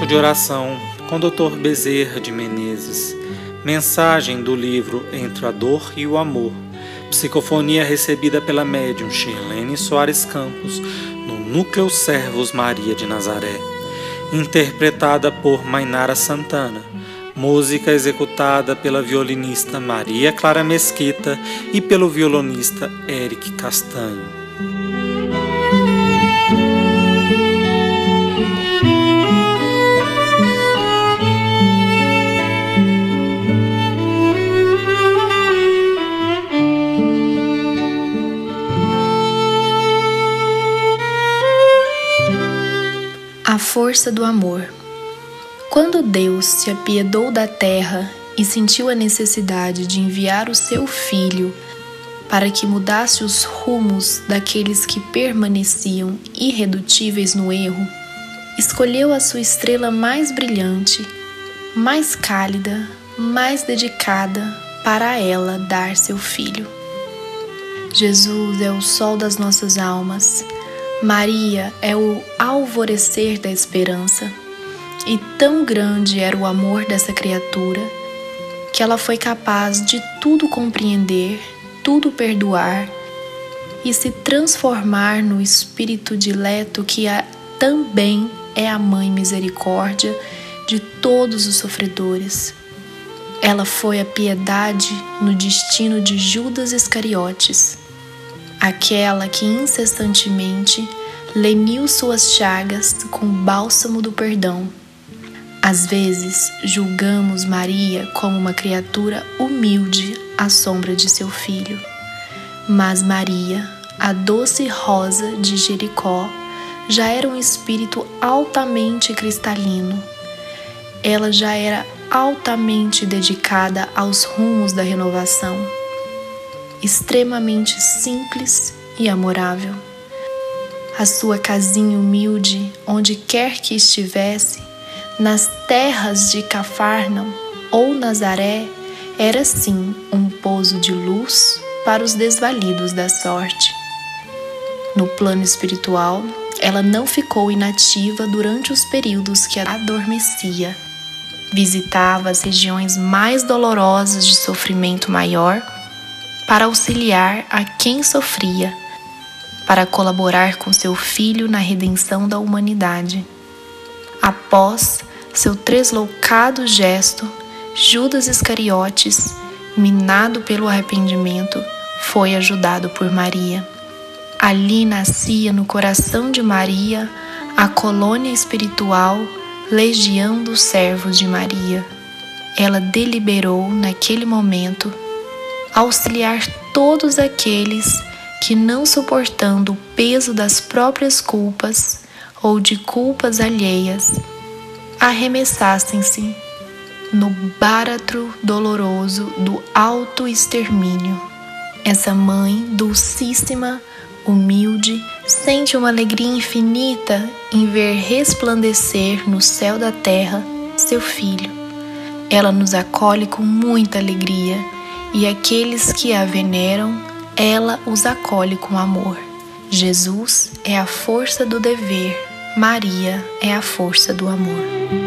Momento de oração com Dr. Bezerra de Menezes. Mensagem do livro Entre a Dor e o Amor. Psicofonia recebida pela médium Shirlene Soares Campos no Núcleo Servos Maria de Nazaré. Interpretada por Mainara Santana. Música executada pela violinista Maria Clara Mesquita e pelo violonista Eric Castanho. Força do amor. Quando Deus se apiedou da terra e sentiu a necessidade de enviar o seu filho para que mudasse os rumos daqueles que permaneciam irredutíveis no erro, escolheu a sua estrela mais brilhante, mais cálida, mais dedicada para ela dar seu filho. Jesus é o sol das nossas almas Maria é o alvorecer da esperança, e tão grande era o amor dessa criatura que ela foi capaz de tudo compreender, tudo perdoar e se transformar no espírito dileto que a, também é a mãe misericórdia de todos os sofredores. Ela foi a piedade no destino de Judas Iscariotes aquela que incessantemente leniu suas chagas com o bálsamo do perdão. Às vezes, julgamos Maria como uma criatura humilde à sombra de seu filho. Mas Maria, a doce rosa de Jericó, já era um espírito altamente cristalino. Ela já era altamente dedicada aos rumos da renovação extremamente simples e amorável. A sua casinha humilde, onde quer que estivesse, nas terras de Cafarnão ou Nazaré, era sim um pouso de luz para os desvalidos da sorte. No plano espiritual, ela não ficou inativa durante os períodos que adormecia. Visitava as regiões mais dolorosas de sofrimento maior para auxiliar a quem sofria, para colaborar com seu filho na redenção da humanidade. Após seu tresloucado gesto, Judas Iscariotes, minado pelo arrependimento, foi ajudado por Maria. Ali nascia no coração de Maria a colônia espiritual Legião dos Servos de Maria. Ela deliberou naquele momento auxiliar todos aqueles que, não suportando o peso das próprias culpas ou de culpas alheias, arremessassem-se no báratro doloroso do auto-extermínio. Essa mãe dulcíssima, humilde, sente uma alegria infinita em ver resplandecer no céu da terra seu filho. Ela nos acolhe com muita alegria e aqueles que a veneram, ela os acolhe com amor. Jesus é a força do dever, Maria é a força do amor.